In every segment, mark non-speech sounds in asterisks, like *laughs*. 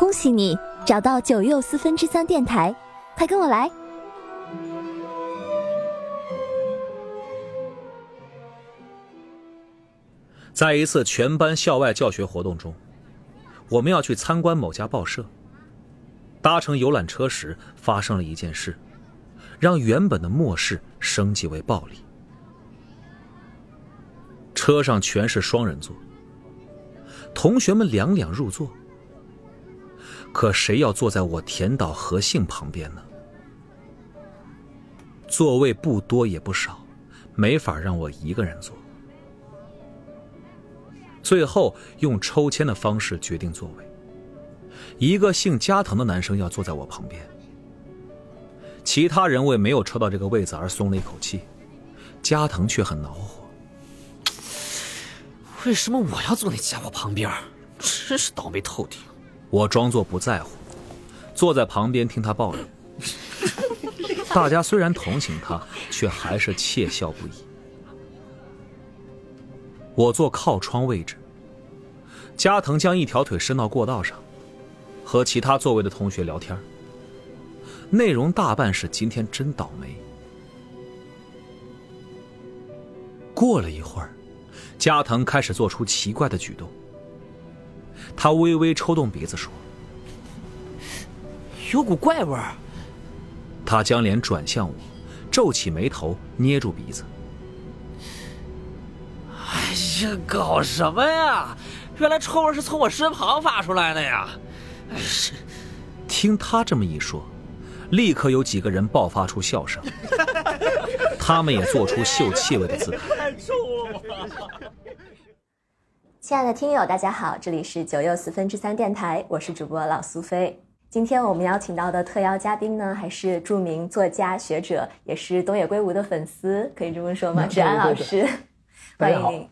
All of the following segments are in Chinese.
恭喜你找到九又四分之三电台，快跟我来！在一次全班校外教学活动中，我们要去参观某家报社。搭乘游览车时，发生了一件事，让原本的漠视升级为暴力。车上全是双人座，同学们两两入座。可谁要坐在我田岛和幸旁边呢？座位不多也不少，没法让我一个人坐。最后用抽签的方式决定座位。一个姓加藤的男生要坐在我旁边，其他人为没有抽到这个位子而松了一口气，加藤却很恼火。为什么我要坐那家伙旁边？真是倒霉透顶！我装作不在乎，坐在旁边听他抱怨。*laughs* 大家虽然同情他，却还是窃笑不已。我坐靠窗位置，加藤将一条腿伸到过道上，和其他座位的同学聊天。内容大半是今天真倒霉。过了一会儿，加藤开始做出奇怪的举动。他微微抽动鼻子说：“有股怪味儿。”他将脸转向我，皱起眉头，捏住鼻子。哎呀，搞什么呀？原来臭味是从我身旁发出来的呀！是，听他这么一说，立刻有几个人爆发出笑声，*laughs* 他们也做出嗅气味的姿态。太臭了亲爱的听友，大家好，这里是九又四分之三电台，我是主播老苏菲。今天我们邀请到的特邀嘉宾呢，还是著名作家、学者，也是东野圭吾的粉丝，可以这么说吗？志安老师，欢迎。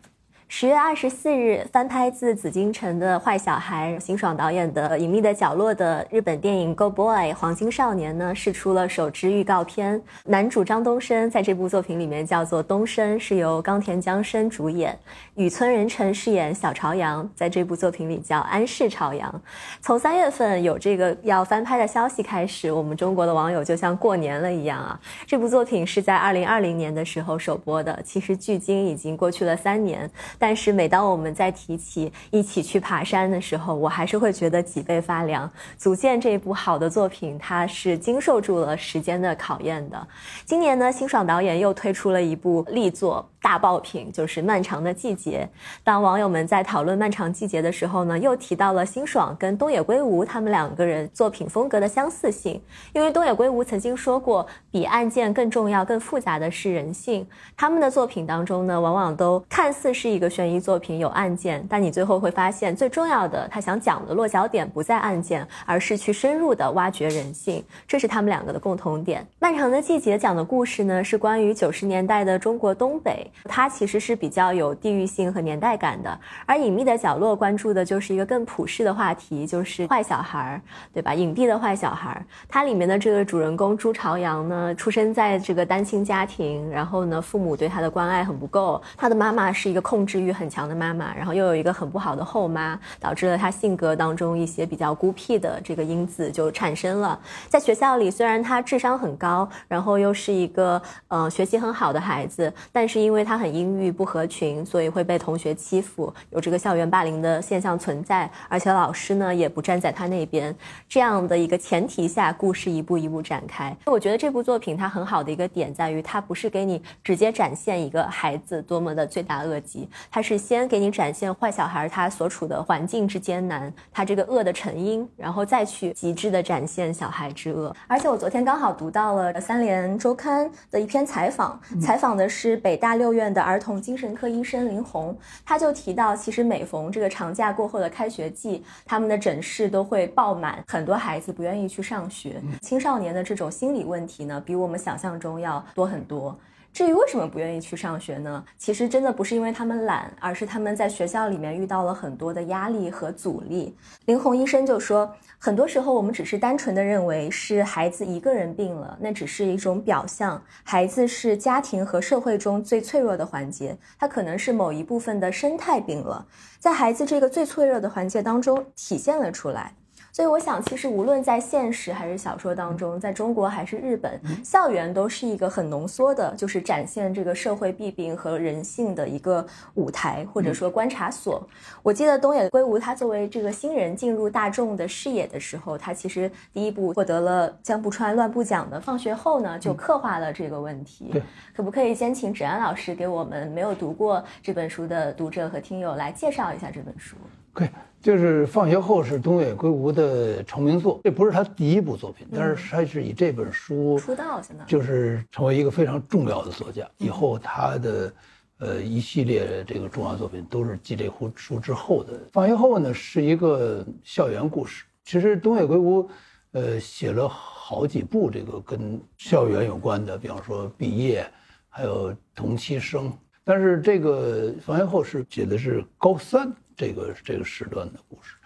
十月二十四日，翻拍自紫禁城的《坏小孩》，辛爽导演的《隐秘的角落》的日本电影《Go Boy》黄金少年呢，试出了首支预告片。男主张东升在这部作品里面叫做东升，是由冈田将生主演。宇村仁成饰演小朝阳，在这部作品里叫安室朝阳。从三月份有这个要翻拍的消息开始，我们中国的网友就像过年了一样啊！这部作品是在二零二零年的时候首播的，其实距今已经过去了三年。但是每当我们在提起一起去爬山的时候，我还是会觉得脊背发凉。足见这部好的作品，它是经受住了时间的考验的。今年呢，辛爽导演又推出了一部力作。大爆品就是《漫长的季节》。当网友们在讨论《漫长季节》的时候呢，又提到了辛爽跟东野圭吾他们两个人作品风格的相似性。因为东野圭吾曾经说过，比案件更重要、更复杂的是人性。他们的作品当中呢，往往都看似是一个悬疑作品，有案件，但你最后会发现，最重要的他想讲的落脚点不在案件，而是去深入的挖掘人性。这是他们两个的共同点。《漫长的季节》讲的故事呢，是关于九十年代的中国东北。它其实是比较有地域性和年代感的，而隐秘的角落关注的就是一个更普世的话题，就是坏小孩儿，对吧？隐蔽的坏小孩儿，它里面的这个主人公朱朝阳呢，出生在这个单亲家庭，然后呢，父母对他的关爱很不够，他的妈妈是一个控制欲很强的妈妈，然后又有一个很不好的后妈，导致了他性格当中一些比较孤僻的这个因子就产生了。在学校里，虽然他智商很高，然后又是一个呃学习很好的孩子，但是因为他很阴郁不合群，所以会被同学欺负，有这个校园霸凌的现象存在，而且老师呢也不站在他那边。这样的一个前提下，故事一步一步展开。我觉得这部作品它很好的一个点在于，它不是给你直接展现一个孩子多么的罪大恶极，它是先给你展现坏小孩他所处的环境之艰难，他这个恶的成因，然后再去极致的展现小孩之恶。而且我昨天刚好读到了三联周刊的一篇采访，采访的是北大六院的。儿童精神科医生林红，他就提到，其实每逢这个长假过后的开学季，他们的诊室都会爆满，很多孩子不愿意去上学。青少年的这种心理问题呢，比我们想象中要多很多。至于为什么不愿意去上学呢？其实真的不是因为他们懒，而是他们在学校里面遇到了很多的压力和阻力。林红医生就说，很多时候我们只是单纯的认为是孩子一个人病了，那只是一种表象。孩子是家庭和社会中最脆弱的环节，他可能是某一部分的生态病了，在孩子这个最脆弱的环节当中体现了出来。所以我想，其实无论在现实还是小说当中，在中国还是日本，校园都是一个很浓缩的，就是展现这个社会弊病和人性的一个舞台，或者说观察所。我记得东野圭吾他作为这个新人进入大众的视野的时候，他其实第一部获得了江不川乱步奖的《放学后》呢，就刻画了这个问题。对，可不可以先请芷安老师给我们没有读过这本书的读者和听友来介绍一下这本书？可以，就是放学后是东野圭吾的成名作，这不是他第一部作品，但是他是以这本书出道，现在就是成为一个非常重要的作家。以后他的呃一系列这个重要作品都是继这部书之后的。放学后呢是一个校园故事，其实东野圭吾呃写了好几部这个跟校园有关的，比方说毕业，还有同期生。但是这个放学后是写的是高三。这个这个时段的故事，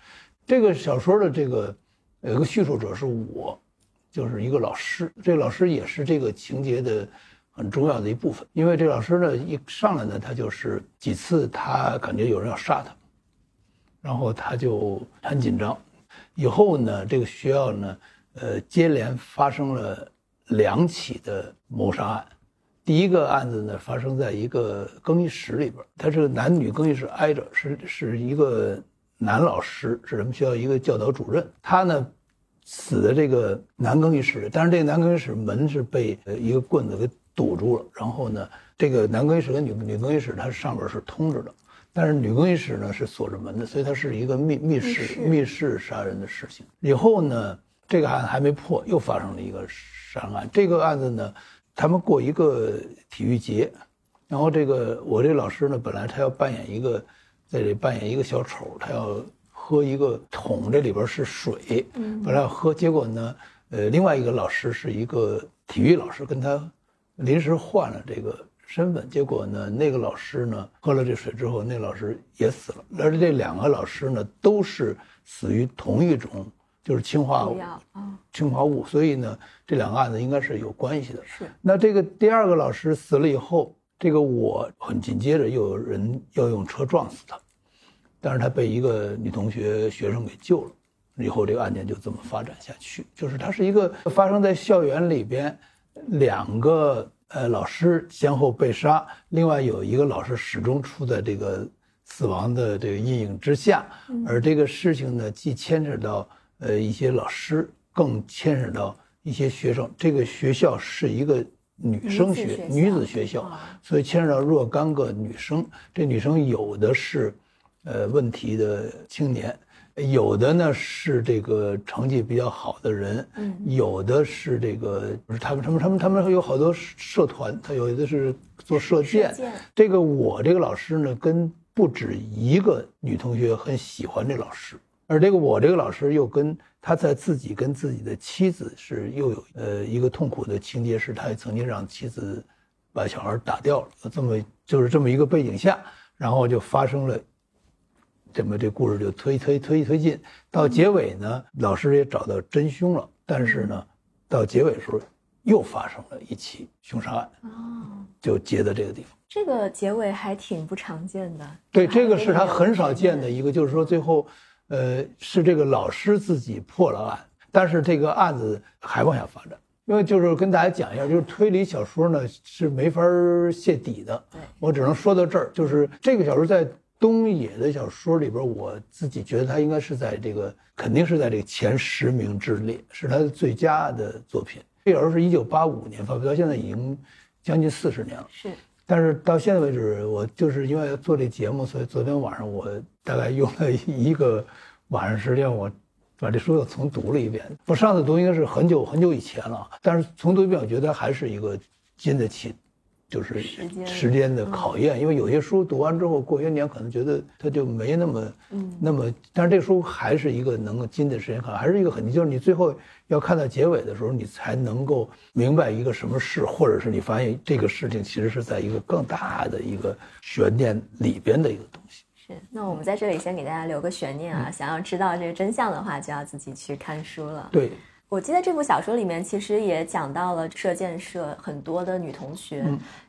这个小说的这个有个叙述者是我，就是一个老师。这个老师也是这个情节的很重要的一部分。因为这个老师呢，一上来呢，他就是几次他感觉有人要杀他，然后他就很紧张。以后呢，这个学校呢，呃，接连发生了两起的谋杀案。第一个案子呢，发生在一个更衣室里边，他是男女更衣室挨着，是是一个男老师，是咱们学校一个教导主任。他呢，死的这个男更衣室，但是这个男更衣室门是被一个棍子给堵住了。然后呢，这个男更衣室跟女女更衣室它上边是通着的，但是女更衣室呢是锁着门的，所以它是一个密密室密室杀人的事情。以后呢，这个案还没破，又发生了一个杀人案。这个案子呢。他们过一个体育节，然后这个我这老师呢，本来他要扮演一个，在这里扮演一个小丑，他要喝一个桶，这里边是水，本来要喝，结果呢，呃，另外一个老师是一个体育老师，跟他临时换了这个身份，结果呢，那个老师呢喝了这水之后，那老师也死了，而且这两个老师呢都是死于同一种。就是氰化物，氰化物，所以呢，这两个案子应该是有关系的。是。那这个第二个老师死了以后，这个我很紧接着又有人要用车撞死他，但是他被一个女同学学生给救了，以后这个案件就这么发展下去。就是它是一个发生在校园里边，两个呃老师先后被杀，另外有一个老师始终处在这个死亡的这个阴影之下，而这个事情呢，既牵扯到。呃，一些老师更牵扯到一些学生。这个学校是一个女生学女子学校，所以牵扯到若干个女生。这女生有的是，呃，问题的青年，有的呢是这个成绩比较好的人，有的是这个不是他们，他们，他们，他们有好多社团，他有的是做射箭。这个我这个老师呢，跟不止一个女同学很喜欢这老师。而这个我这个老师又跟他在自己跟自己的妻子是又有呃一个痛苦的情节，是他也曾经让妻子把小孩打掉了，这么就是这么一个背景下，然后就发生了，这么这故事就推推推推进到结尾呢，老师也找到真凶了，但是呢，到结尾的时候又发生了一起凶杀案，哦，就结在这个地方。这个结尾还挺不常见的。对，这个是他很少见的一个，就是说最后。呃，是这个老师自己破了案，但是这个案子还往下发展。因为就是跟大家讲一下，就是推理小说呢是没法泄底的。对，我只能说到这儿。就是这个小说在东野的小说里边，我自己觉得它应该是在这个肯定是在这个前十名之列，是他的最佳的作品。这小说是一九八五年发表，到现在已经将近四十年了。是。但是到现在为止，我就是因为做这节目，所以昨天晚上我大概用了一个晚上时间，我把这书又重读了一遍。我上次读应该是很久很久以前了，但是重读一遍，我觉得还是一个经得起。就是时间的考验，因为有些书读完之后，过些年可能觉得它就没那么，嗯，那么，但是这个书还是一个能够经得时间考，还是一个很，就是你最后要看到结尾的时候，你才能够明白一个什么事，或者是你发现这个事情其实是在一个更大的一个悬念里边的一个东西。是，那我们在这里先给大家留个悬念啊，想要知道这个真相的话，就要自己去看书了。对。我记得这部小说里面其实也讲到了射箭社很多的女同学，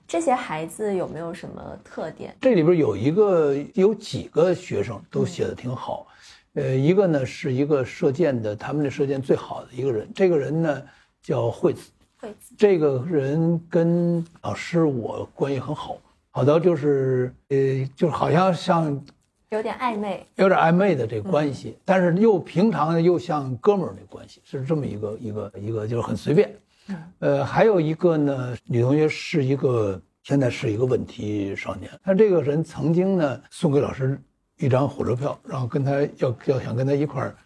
这些孩子有没有什么特点？这里边有一个有几个学生都写的挺好，呃，一个呢是一个射箭的，他们的射箭最好的一个人，这个人呢叫惠子，惠子，这个人跟老师我关系很好，好多就是呃，就好像像有点暧昧，有点暧昧的这个关系，但是又平常又像哥们儿的关系，是这么一个一个一个，就是很随便。呃，还有一个呢，女同学是一个现在是一个问题少年，她这个人曾经呢送给老师一张火车票，然后跟他要要想跟他一块儿，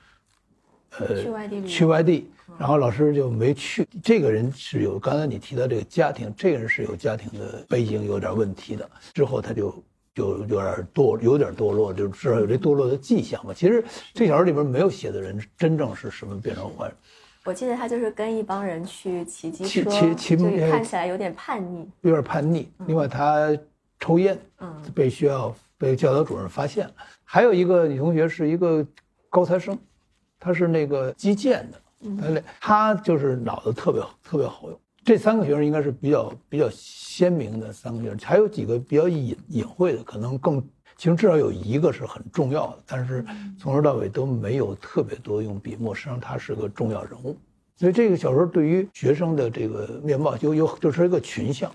呃，去外地旅游。去外地，然后老师就没去。这个人是有刚才你提到这个家庭，这个人是有家庭的背景有点问题的，之后他就。就有点堕，有点堕落，就至少有这堕落的迹象吧。其实这小说里边没有写的人真正是什么变成坏人，我记得他就是跟一帮人去骑机骑车，骑骑就呃看起来有点叛逆。有点叛逆。另外他抽烟，嗯被学校被教导主任发现了。还有一个女同学是一个高材生，她是那个击剑的，她那她就是脑子特别特别好用。这三个学生应该是比较比较鲜明的三个学生，还有几个比较隐隐晦的，可能更其实至少有一个是很重要的，但是从头到尾都没有特别多用笔墨，实际上他是个重要人物。所以这个小说对于学生的这个面貌就有就是一个群像。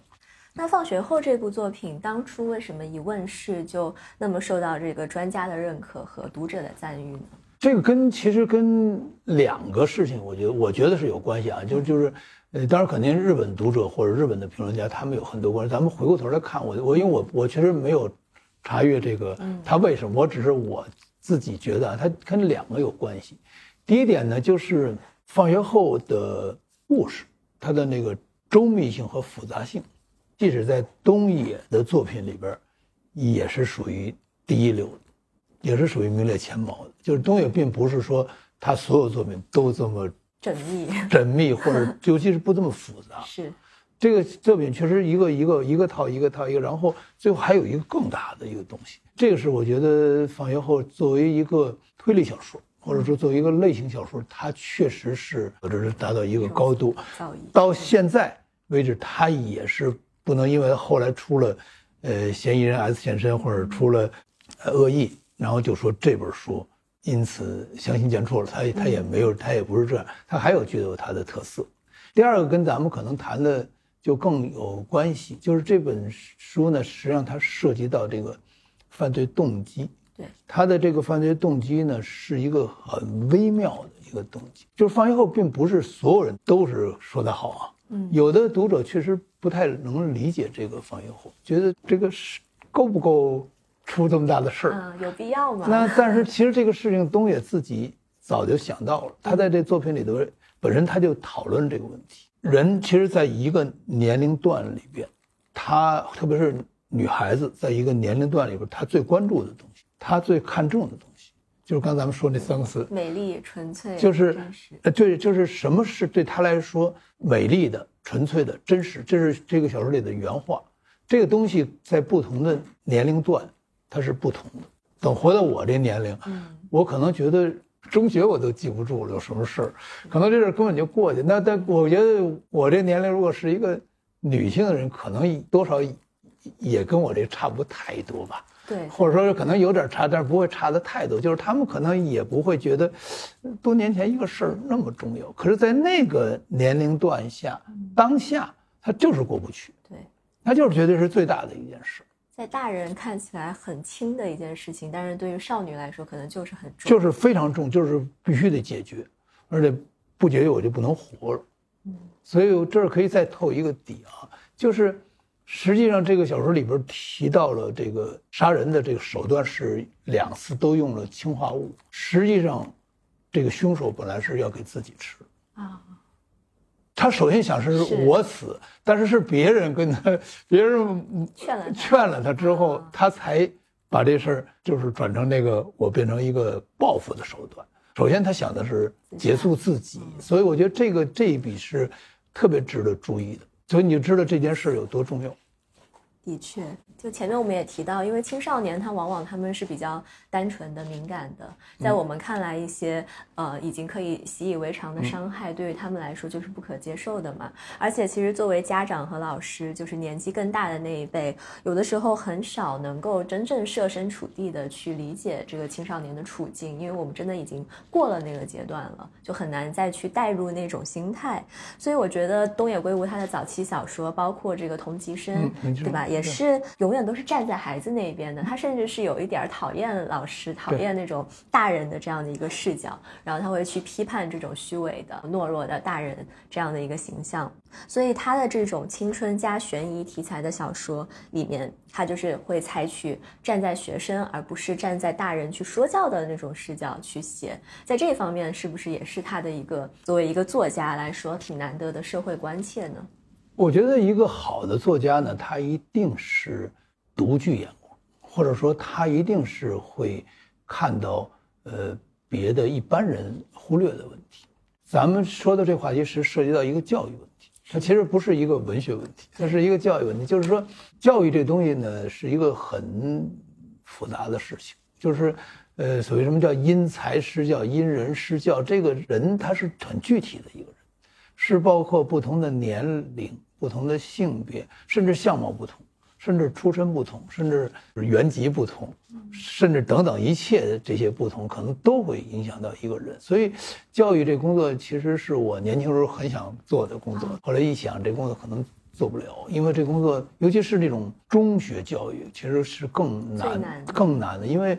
那放学后这部作品当初为什么一问世就那么受到这个专家的认可和读者的赞誉呢？这个跟其实跟两个事情，我觉得我觉得是有关系啊，就就是，呃，当然肯定日本读者或者日本的评论家他们有很多关系。咱们回过头来看，我我因为我我确实没有查阅这个他为什么，我只是我自己觉得啊，它跟两个有关系。第一点呢，就是放学后的故事，它的那个周密性和复杂性，即使在东野的作品里边，也是属于第一流的。也是属于名列前茅的。就是东野并不是说他所有作品都这么缜密缜密，或者尤其是不这么复杂。*laughs* 是这个作品确实一个一个一个套一个套一个，然后最后还有一个更大的一个东西。这个是我觉得放学后作为一个推理小说，或者说作为一个类型小说，它确实是或者是达到一个高度。造诣。到现在为止，它也是不能因为后来出了，呃，嫌疑人 S 现身或者出了，呃，恶意，然后就说这本书因此相形见绌了。他他也没有，他也不是这样，他还有具有他的特色。第二个跟咱们可能谈的就更有关系，就是这本书呢，实际上它涉及到这个犯罪动机。对，他的这个犯罪动机呢，是一个很微妙的一个动机。就是放学后，并不是所有人都是说得好啊。嗯有的读者确实不太能理解这个放学后，觉得这个是够不够出这么大的事儿。嗯，有必要吗？那但是其实这个事情东野自己早就想到了，他在这作品里头本身他就讨论这个问题。人其实在一个年龄段里边，他特别是女孩子，在一个年龄段里边，她最关注的东西，她最看重的东西，就是刚才咱们说那三个词，美丽、纯粹、就是。呃，对，就是什么是对他来说美丽的、纯粹的、真实，这是这个小说里的原话。这个东西在不同的年龄段，它是不同的。等活到我这年龄，嗯我可能觉得中学我都记不住了，有什么事儿，可能这事儿根本就过去。那但我觉得我这年龄如果是一个女性的人，可能多少也跟我这差不太多吧。对，或者说可能有点差，但是不会差的太多。就是他们可能也不会觉得多年前一个事儿那么重要，可是，在那个年龄段下，当下他就是过不去，对，他就是绝对是最大的一件事，在大人看起来很轻的一件事情，但是对于少女来说，可能就是很重。就是非常重，就是必须得解决，而且不解决我就不能活了。嗯所以我这儿可以再透一个底啊，就是实际上这个小说里边提到了这个杀人的这个手段是两次都用了氰化物，实际上这个凶手本来是要给自己吃的。啊，他首先想是是我死，但是是别人跟他，*laughs* 别人劝了劝了他之后啊，他才把这事儿就是转成那个我变成一个报复的手段。首先他想的是结束自己，所以我觉得这个这一笔是特别值得注意的。所以你就知道这件事有多重要。的确，就前面我们也提到，因为青少年他往往他们是比较单纯的、敏感的，在我们看来，一些呃已经可以习以为常的伤害，对于他们来说就是不可接受的嘛。而且，其实作为家长和老师，就是年纪更大的那一辈，有的时候很少能够真正设身处地的去理解这个青少年的处境，因为我们真的已经过了那个阶段了，就很难再去带入那种心态。所以，我觉得东野圭吾他的早期小说，包括这个同级生，对吧？也是永远都是站在孩子那边的，他甚至是有一点讨厌老师、讨厌那种大人的这样的一个视角，然后他会去批判这种虚伪的、懦弱的大人这样的一个形象。所以他的这种青春加悬疑题材的小说里面，他就是会采取站在学生而不是站在大人去说教的那种视角去写，在这方面是不是也是他的一个作为一个作家来说挺难得的社会关切呢？我觉得一个好的作家呢，他一定是独具眼光，或者说他一定是会看到呃别的一般人忽略的问题。咱们说的这话题是涉及到一个教育问题，它其实不是一个文学问题，它是一个教育问题。就是说，教育这东西呢是一个很复杂的事情，就是呃所谓什么叫因材施教、因人施教，这个人他是很具体的一个人。是包括不同的年龄、不同的性别，甚至相貌不同，甚至出身不同，甚至原籍不同，甚至等等一切的这些不同，可能都会影响到一个人。所以，教育这工作其实是我年轻时候很想做的工作。后来一想，这工作可能做不了，因为这工作，尤其是这种中学教育，其实是更难、更难的，因为。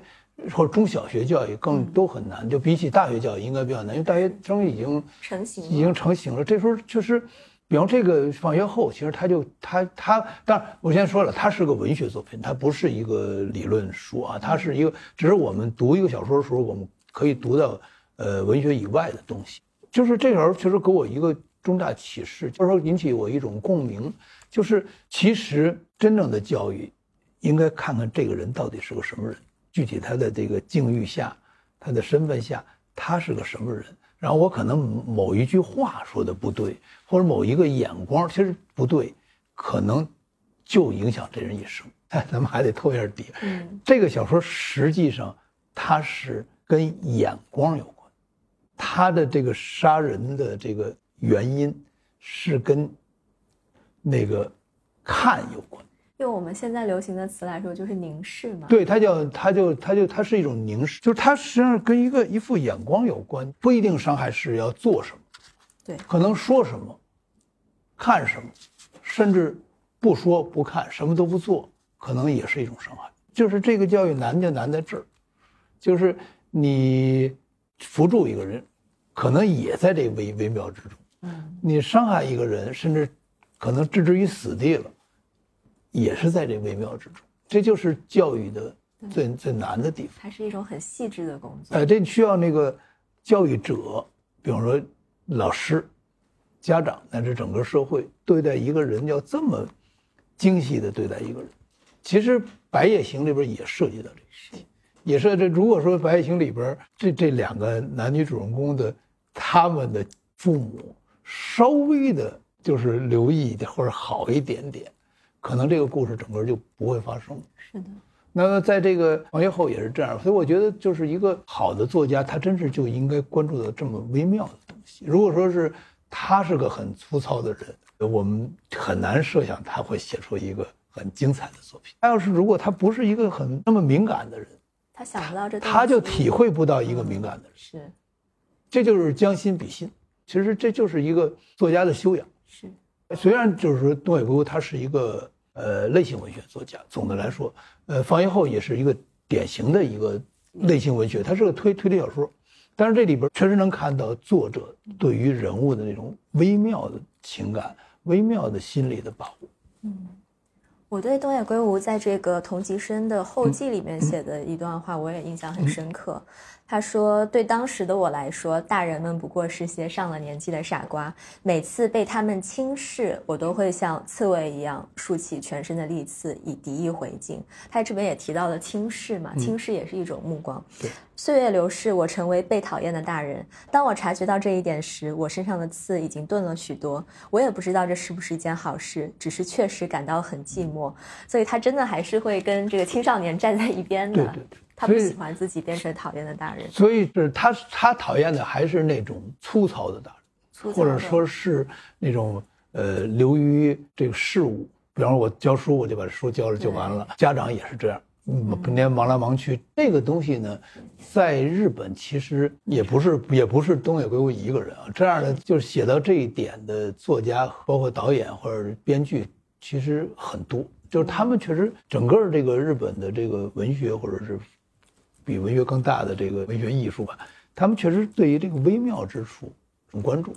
或者中小学教育更都很难，就比起大学教育应该比较难，因为大学生已经成型，已经成型了。这时候就是，比方这个放学后，其实他就他他，当然我先说了，它是个文学作品，它不是一个理论书啊，它是一个，只是我们读一个小说的时候，我们可以读到呃文学以外的东西。就是这时候，其实给我一个重大启示，就是说引起我一种共鸣，就是其实真正的教育，应该看看这个人到底是个什么人。具体他的这个境遇下，他的身份下，他是个什么人？然后我可能某一句话说的不对，或者某一个眼光其实不对，可能就影响这人一生。哎，*laughs* 咱们还得透一下底。嗯，这个小说实际上它是跟眼光有关，他的这个杀人的这个原因是跟那个看有关。用我们现在流行的词来说，就是凝视嘛。对，它叫，它就，它就，它是一种凝视，就是它实际上跟一个一副眼光有关，不一定伤害是要做什么，对，可能说什么，看什么，甚至不说不看，什么都不做，可能也是一种伤害。就是这个教育难就难在这儿，就是你扶助一个人，可能也在这微微妙之中。嗯，你伤害一个人，甚至可能置之于死地了。也是在这微妙之中，这就是教育的最最难的地方。它是一种很细致的工作。哎，这需要那个教育者，比方说老师、家长乃至整个社会，对待一个人要这么精细的对待一个人。其实《白夜行》里边也涉及到这个事情，也是这。如果说《白夜行》里边这这两个男女主人公的他们的父母稍微的，就是留意一点或者好一点点。可能这个故事整个就不会发生。是的，那么在这个王学后也是这样，所以我觉得就是一个好的作家，他真是就应该关注到这么微妙的东西。如果说是他是个很粗糙的人，我们很难设想他会写出一个很精彩的作品。他要是如果他不是一个很那么敏感的人，他想不到这，他就体会不到一个敏感的人。是，这就是将心比心。其实这就是一个作家的修养。是，虽然就是说东野圭吾他是一个。呃，类型文学作家，总的来说，呃，放学后也是一个典型的一个类型文学，它是个推推理小说，但是这里边确实能看到作者对于人物的那种微妙的情感、微妙的心理的把握。嗯，我对东野圭吾在这个同级生的后记里面写的一段话，我也印象很深刻。他说：“对当时的我来说，大人们不过是些上了年纪的傻瓜。每次被他们轻视，我都会像刺猬一样竖起全身的利刺，以敌意回敬。”他这边也提到了轻视嘛，轻视也是一种目光。岁月流逝，我成为被讨厌的大人。当我察觉到这一点时，我身上的刺已经钝了许多。我也不知道这是不是一件好事，只是确实感到很寂寞。所以他真的还是会跟这个青少年站在一边的。对对对，他不喜欢自己变成讨厌的大人，所以是他他讨厌的还是那种粗糙的大人。或者说是那种呃流于这个事物，比方说我教书，我就把书教了就完了。家长也是这样，嗯，天天忙来忙去。这个东西呢，在日本其实也不是也不是东野圭吾一个人啊，这样的就是写到这一点的作家，包括导演或者编剧，其实很多。就是他们确实整个这个日本的这个文学，或者是比文学更大的这个文学艺术吧，他们确实对于这个微妙之处很关注。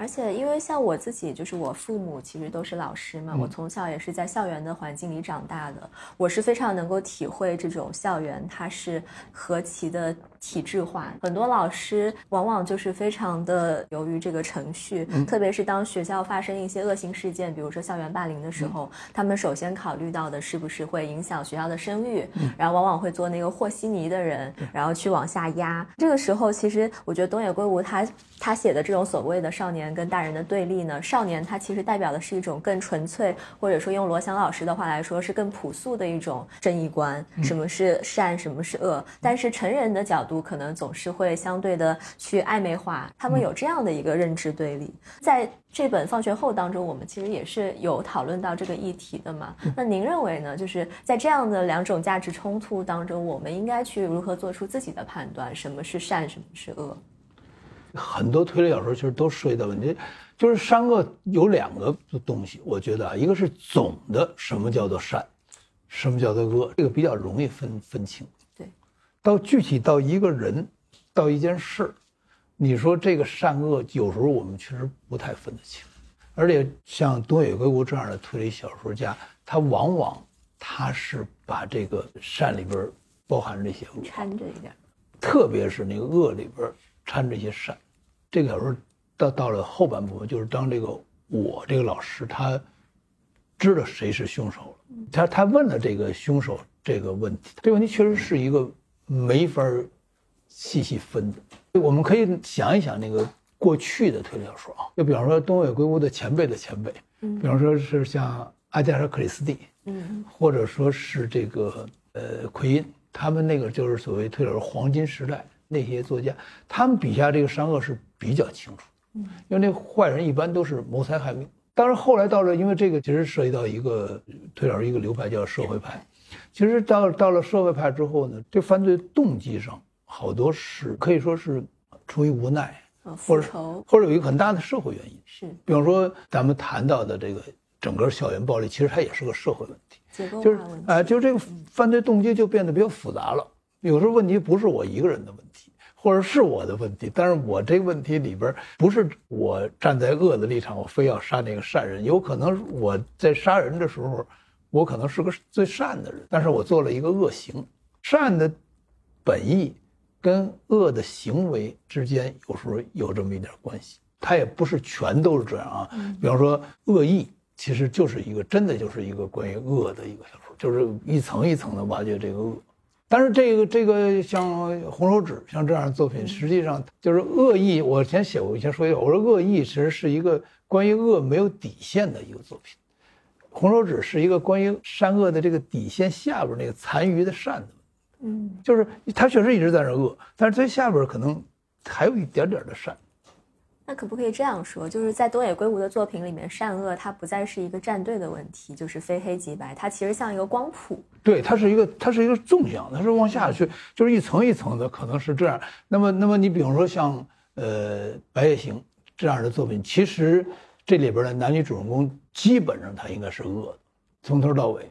而且，因为像我自己，就是我父母其实都是老师嘛，我从小也是在校园的环境里长大的，我是非常能够体会这种校园它是何其的体制化。很多老师往往就是非常的由于这个程序，特别是当学校发生一些恶性事件，比如说校园霸凌的时候，他们首先考虑到的是不是会影响学校的声誉，然后往往会做那个和稀泥的人，然后去往下压。这个时候，其实我觉得东野圭吾他他写的这种所谓的少年跟大人的对立呢，少年他其实代表的是一种更纯粹，或者说用罗翔老师的话来说是更朴素的一种正义观，什么是善，什么是恶。但是成人的角度可能总是会相对的去暧昧化，他们有这样的一个认知对立。在这本《放学后》当中，我们其实也是有讨论到这个议题的嘛。那您认为呢？就是在这样的两种价值冲突当中，我们应该去如何做出自己的判断？什么是善，什么是恶？很多推理小说其实都涉及到问题，就是善恶有两个东西，我觉得啊，一个是总的什么叫做善，什么叫做恶，这个比较容易分分清。对，到具体到一个人，到一件事儿，你说这个善恶，有时候我们确实不太分得清。而且像东野圭吾这样的推理小说家，他往往他是把这个善里边包含着这些恶，掺着一点。特别是那个恶里边掺着一些善。这个小说到到了后半部分，就是当这个我这个老师他知道谁是凶手了，他他问了这个凶手这个问题，这个问题确实是一个没法细细分的。我们可以想一想那个过去的推理小说啊，就比方说东野圭吾的前辈的前辈，比方说是像阿加莎·克里斯蒂，嗯，或者说是这个呃奎因，他们那个就是所谓推理小说黄金时代那些作家，他们笔下这个善恶是比较清楚，嗯，因为那坏人一般都是谋财害命。当然后来到了，因为这个其实涉及到一个推理一个流派叫社会派，其实到到了社会派之后呢，这犯罪动机上好多是可以说是出于无奈，呃，或者复仇或者有一个很大的社会原因。是比方说咱们谈到的这个整个校园暴力，其实它也是个社会问题。就是化问题。哎、就这个犯罪动机就变得比较复杂了。有时候问题不是我一个人的问题，或者是我的问题，但是我这个问题里边不是我站在恶的立场，我非要杀那个善人。有可能我在杀人的时候，我可能是个最善的人，但是我做了一个恶行。善的本意跟恶的行为之间有时候有这么一点关系，它也不是全都是这样啊。比方说恶意，其实就是一个真的就是一个关于恶的一个小说，就是一层一层的挖掘这个恶。但是这个这个像《红手指》像这样的作品，实际上就是恶意。我先写过，以前说一下，我说恶意其实是一个关于恶没有底线的一个作品，《红手指》是一个关于善恶的这个底线下边那个残余的善的。嗯，就是他确实一直在那恶，但是最下边可能还有一点点的善。那可不可以这样说，就是在东野圭吾的作品里面，善恶它不再是一个站队的问题，就是非黑即白，它其实像一个光谱。对，它是一个，它是一个纵向，它是往下去，就是一层一层的，可能是这样。那么，那么你比如说像呃《白夜行》这样的作品，其实这里边的男女主人公基本上他应该是恶的，从头到尾。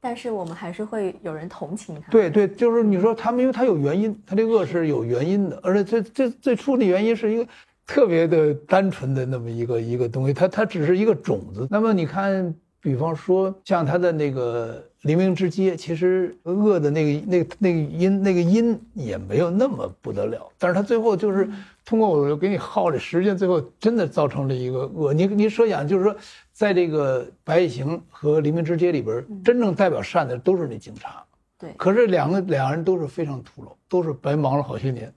但是我们还是会有人同情他。对对，就是你说他们，因为他有原因，他这恶是有原因的，而且最最最初的原因是一个特别的单纯的那么一个一个东西，它它只是一个种子。那么你看，比方说像他的那个黎明之街，其实恶的那个那个那个音那个音也没有那么不得了，但是他最后就是通过我给你耗这时间，最后真的造成了一个恶。你你设想就是说，在这个《白夜行》和《黎明之街》里边，真正代表善的都是那警察。对可是两个两个人都是非常徒劳，都是白忙了好些年。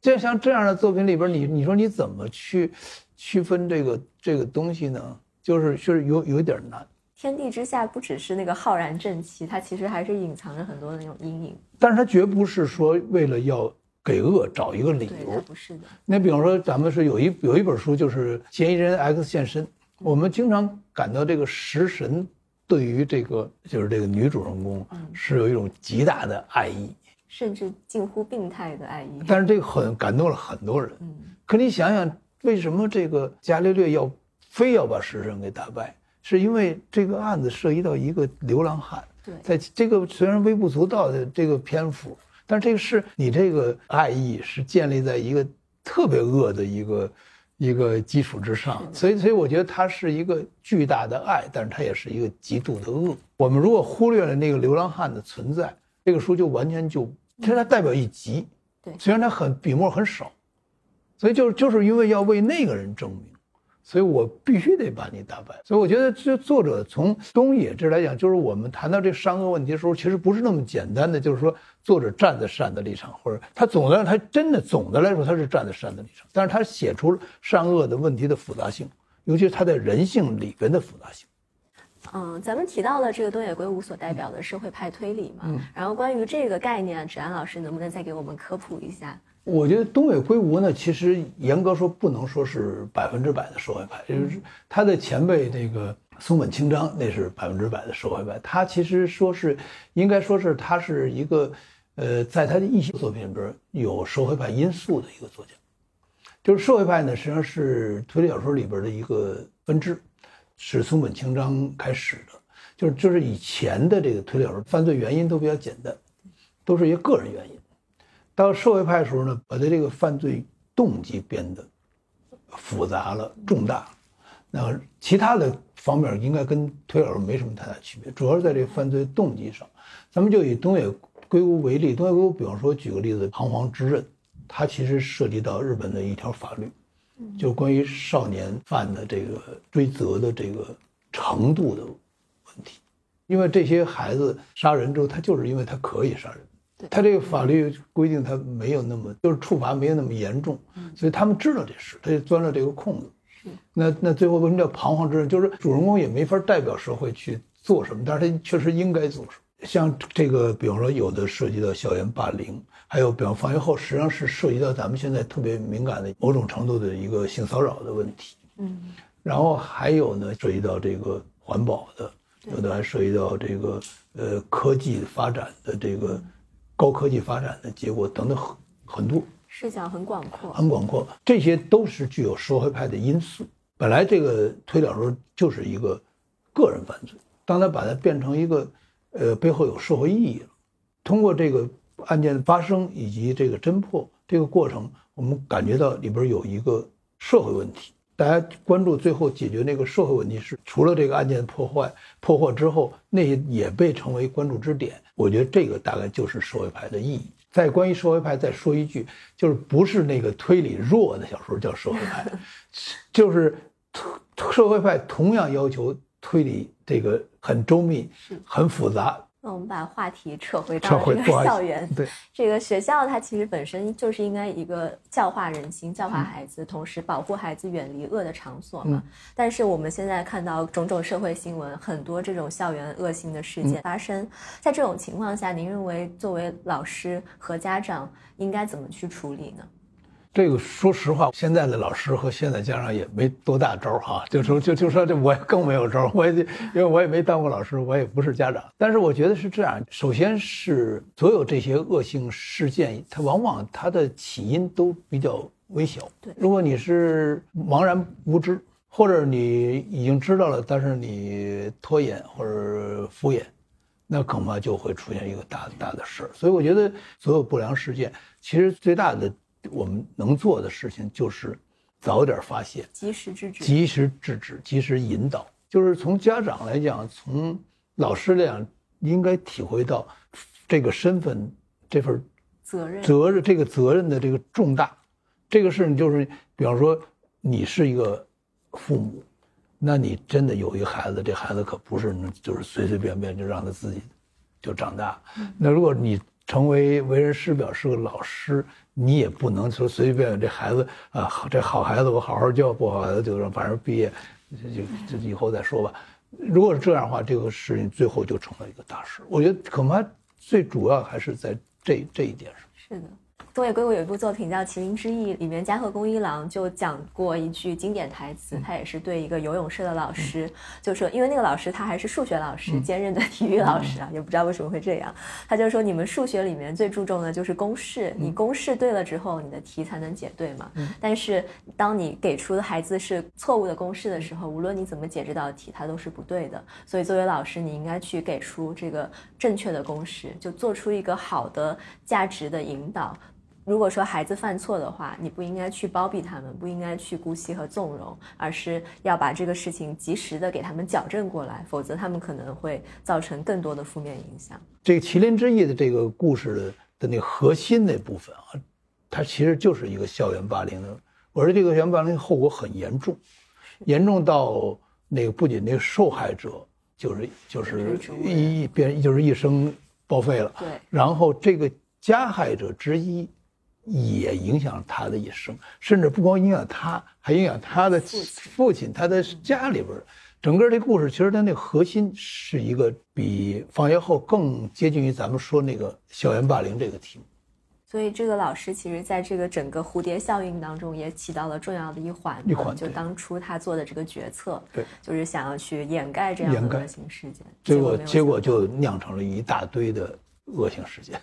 就像这样的作品里边，你你说你怎么去区分这个这个东西呢？就是就是有有点难。天地之下不只是那个浩然正气，它其实还是隐藏着很多的那种阴影。但是它绝不是说为了要给恶找一个理由。不是的。那比方说，咱们是有一有一本书，就是《嫌疑人 X 现身》，我们经常感到这个食神对于这个就是这个女主人公是有一种极大的爱意，甚至近乎病态的爱意。但是这个很感动了很多人。嗯，可你想想，为什么这个伽利略要非要把食神给打败？是因为这个案子涉及到一个流浪汉，对，在这个虽然微不足道的这个篇幅，但是这个是你这个爱意是建立在一个特别恶的一个一个基础之上，所以所以我觉得它是一个巨大的爱，但是它也是一个极度的恶。我们如果忽略了那个流浪汉的存在，这个书就完全就其实它代表一极，对虽然它很笔墨很少，所以就就是因为要为那个人证明。所以我必须得把你打败。所以我觉得，这作者从东野这来讲，就是我们谈到这善恶问题的时候，其实不是那么简单的，就是说作者站在善的立场，或者他总的他真的总的来说他是站在善的立场，但是他写出了善恶的问题的复杂性，尤其是他在人性里边的复杂性。嗯，咱们提到了这个东野圭吾所代表的社会派推理嘛，然后关于这个概念，芷安老师能不能再给我们科普一下？我觉得东野圭吾呢，其实严格说不能说是百分之百的社会派，就是他的前辈那个松本清张，那是百分之百的社会派。他其实说是，应该说是他是一个，呃，在他的一些作品里边有社会派因素的一个作家。就是社会派呢，实际上是推理小说里边的一个分支，是松本清张开始的。就是就是以前的这个推理小说，犯罪原因都比较简单，都是一些个人原因。到社会派的时候呢，把他这个犯罪动机变得复杂了、重大。那其他的方面应该跟推理没什么太大区别，主要是在这个犯罪动机上。咱们就以东野圭吾为例，东野圭吾，比方说举个例子，《彷徨之刃》，它其实涉及到日本的一条法律，就关于少年犯的这个追责的这个程度的问题。因为这些孩子杀人之后，他就是因为他可以杀人。他这个法律规定，他没有那么就是处罚没有那么严重，所以他们知道这事，他就钻了这个空子。那那最后为什么叫彷徨之人？就是主人公也没法代表社会去做什么，但是他确实应该做什么。像这个，比方说有的涉及到校园霸凌，还有比方放学后，实际上是涉及到咱们现在特别敏感的某种程度的一个性骚扰的问题。嗯，然后还有呢，涉及到这个环保的，有的还涉及到这个呃科技发展的这个。高科技发展的结果等等很很多，视角很广阔，很广阔，这些都是具有社会派的因素。本来这个推理小说就是一个个人犯罪，当他把它变成一个，呃，背后有社会意义了。通过这个案件的发生以及这个侦破这个过程，我们感觉到里边有一个社会问题。大家关注最后解决那个社会问题是，除了这个案件破坏破获之后，那些也被成为关注之点。我觉得这个大概就是社会派的意义。再关于社会派再说一句，就是不是那个推理弱的小说叫社会派，*laughs* 就是社会派同样要求推理这个很周密、很复杂。那我们把话题扯回到这个校园，对，这个学校它其实本身就是应该一个教化人心、教化孩子，同时保护孩子远离恶的场所嘛。但是我们现在看到种种社会新闻，很多这种校园恶性的事件发生，在这种情况下，您认为作为老师和家长应该怎么去处理呢？这个说实话，现在的老师和现在家长也没多大招儿哈。就说就就说这我更没有招儿，我也因为我也没当过老师，我也不是家长。但是我觉得是这样，首先是所有这些恶性事件，它往往它的起因都比较微小。对如果你是茫然无知，或者你已经知道了，但是你拖延或者敷衍，那恐怕就会出现一个大大的事儿。所以我觉得所有不良事件，其实最大的我们能做的事情就是早点发现，及时制止。及时制止，及时引导。就是从家长来讲，从老师来讲，应该体会到这个身份这份责任责任，这个责任的这个重大。这个事情就是，比方说你是一个父母，那你真的有一个孩子，这孩子可不是能就是随随便便就让他自己就长大。那如果你成为为人师表，是个老师，你也不能说随随便便这孩子啊，这好孩子我好好教，不好孩子就让反正毕业就就就以后再说吧。如果是这样的话，这个事情最后就成了一个大事。我觉得恐怕最主要还是在这这一点上。是的。东野圭吾有一部作品叫《麒麟之翼》，里面加贺恭一郎就讲过一句经典台词，他也是对一个游泳社的老师，就说，因为那个老师他还是数学老师兼任的体育老师啊，也不知道为什么会这样，他就说你们数学里面最注重的就是公式，你公式对了之后，你的题才能解对嘛。但是当你给出的孩子是错误的公式的时候，无论你怎么解这道题，它都是不对的。所以作为老师，你应该去给出这个正确的公式，就做出一个好的价值的引导。如果说孩子犯错的话，你不应该去包庇他们，不应该去姑息和纵容，而是要把这个事情及时的给他们矫正过来，否则他们可能会造成更多的负面影响。这个《麒麟之翼》的这个故事的的那核心那部分啊，它其实就是一个校园霸凌的，我说这个校园霸凌后果很严重，严重到那个不仅那个受害者就是就是一变就是一生报废了，对，然后这个加害者之一。也影响他的一生，甚至不光影响他，还影响他的父亲，他的家里边。整个这故事其实它那个核心是一个比放学后更接近于咱们说那个校园霸凌这个题目。所以这个老师其实在这个整个蝴蝶效应当中也起到了重要的一环。一环。就当初他做的这个决策，对，就是想要去掩盖这样的恶性事件。结果结果就酿成了一大堆的恶性事件。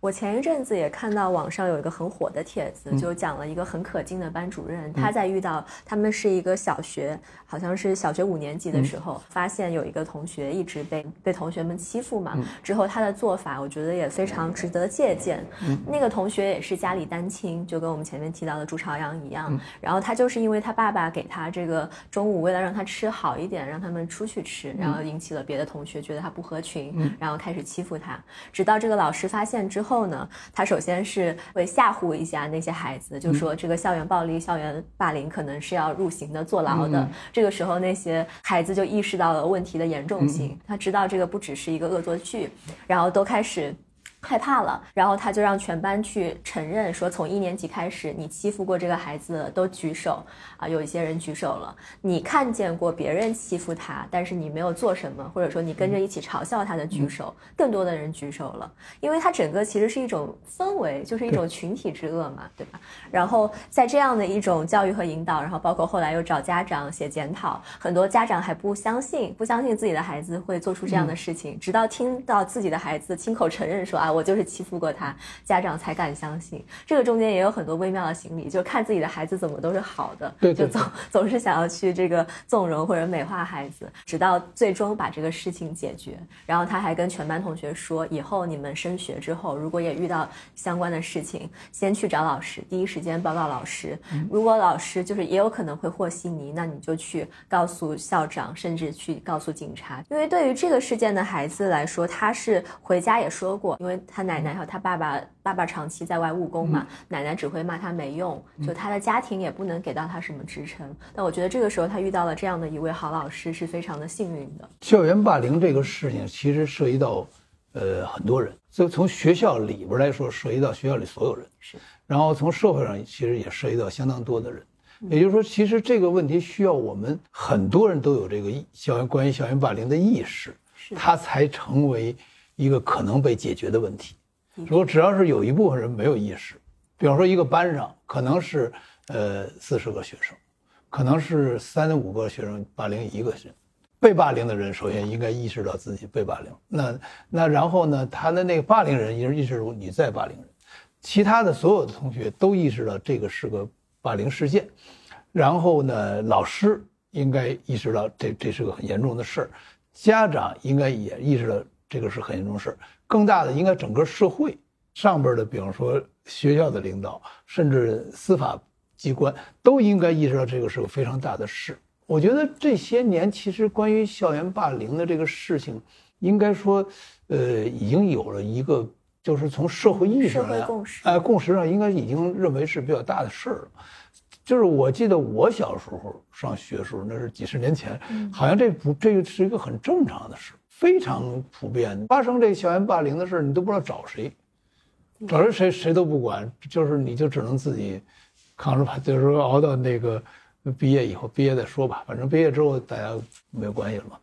我前一阵子也看到网上有一个很火的帖子，就讲了一个很可敬的班主任，他在遇到他们是一个小学，好像是小学五年级的时候，发现有一个同学一直被被同学们欺负嘛，之后他的做法，我觉得也非常值得借鉴。那个同学也是家里单亲，就跟我们前面提到的朱朝阳一样，然后他就是因为他爸爸给他这个中午为了让他吃好一点，让他们出去吃，然后引起了别的同学觉得他不合群，然后开始欺负他，直到这个老师发现之后。后呢，他首先是会吓唬一下那些孩子，就说这个校园暴力、校园霸凌可能是要入刑的、坐牢的。这个时候，那些孩子就意识到了问题的严重性，他知道这个不只是一个恶作剧，然后都开始。害怕了，然后他就让全班去承认，说从一年级开始，你欺负过这个孩子都举手啊，有一些人举手了。你看见过别人欺负他，但是你没有做什么，或者说你跟着一起嘲笑他的举手，更多的人举手了，因为他整个其实是一种氛围，就是一种群体之恶嘛，对吧？然后在这样的一种教育和引导，然后包括后来又找家长写检讨，很多家长还不相信，不相信自己的孩子会做出这样的事情，直到听到自己的孩子亲口承认说啊。我就是欺负过他，家长才敢相信。这个中间也有很多微妙的心理，就看自己的孩子怎么都是好的，就总总是想要去这个纵容或者美化孩子，直到最终把这个事情解决。然后他还跟全班同学说，以后你们升学之后，如果也遇到相关的事情，先去找老师，第一时间报告老师。如果老师就是也有可能会和稀泥，那你就去告诉校长，甚至去告诉警察。因为对于这个事件的孩子来说，他是回家也说过，因为。他奶奶和他爸爸，爸爸长期在外务工嘛，奶奶只会骂他没用，就他的家庭也不能给到他什么支撑。但我觉得这个时候他遇到了这样的一位好老师，是非常的幸运的。校园霸凌这个事情其实涉及到，呃，很多人，就从学校里边来说，涉及到学校里所有人，是。然后从社会上其实也涉及到相当多的人，也就是说，其实这个问题需要我们很多人都有这个校园关于校园霸凌的意识，他才成为。一个可能被解决的问题，如果只要是有一部分人没有意识，比方说一个班上可能是呃四十个学生，可能是三五个学生霸凌一个人，被霸凌的人首先应该意识到自己被霸凌，那那然后呢，他的那个霸凌人也意识到你在霸凌人，其他的所有的同学都意识到这个是个霸凌事件，然后呢，老师应该意识到这这是个很严重的事儿，家长应该也意识到。这个是很严重事儿，更大的应该整个社会上边的，比方说学校的领导，甚至司法机关，都应该意识到这个是个非常大的事。我觉得这些年其实关于校园霸凌的这个事情，应该说，呃，已经有了一个，就是从社会意识上，哎，共识上应该已经认为是比较大的事儿了。就是我记得我小时候上学时候，那是几十年前，好像这不这个是一个很正常的事。非常普遍，发生这校园霸凌的事你都不知道找谁，找谁谁谁都不管，就是你就只能自己扛着吧，就是说熬到那个毕业以后，毕业再说吧，反正毕业之后大家没有关系了嘛。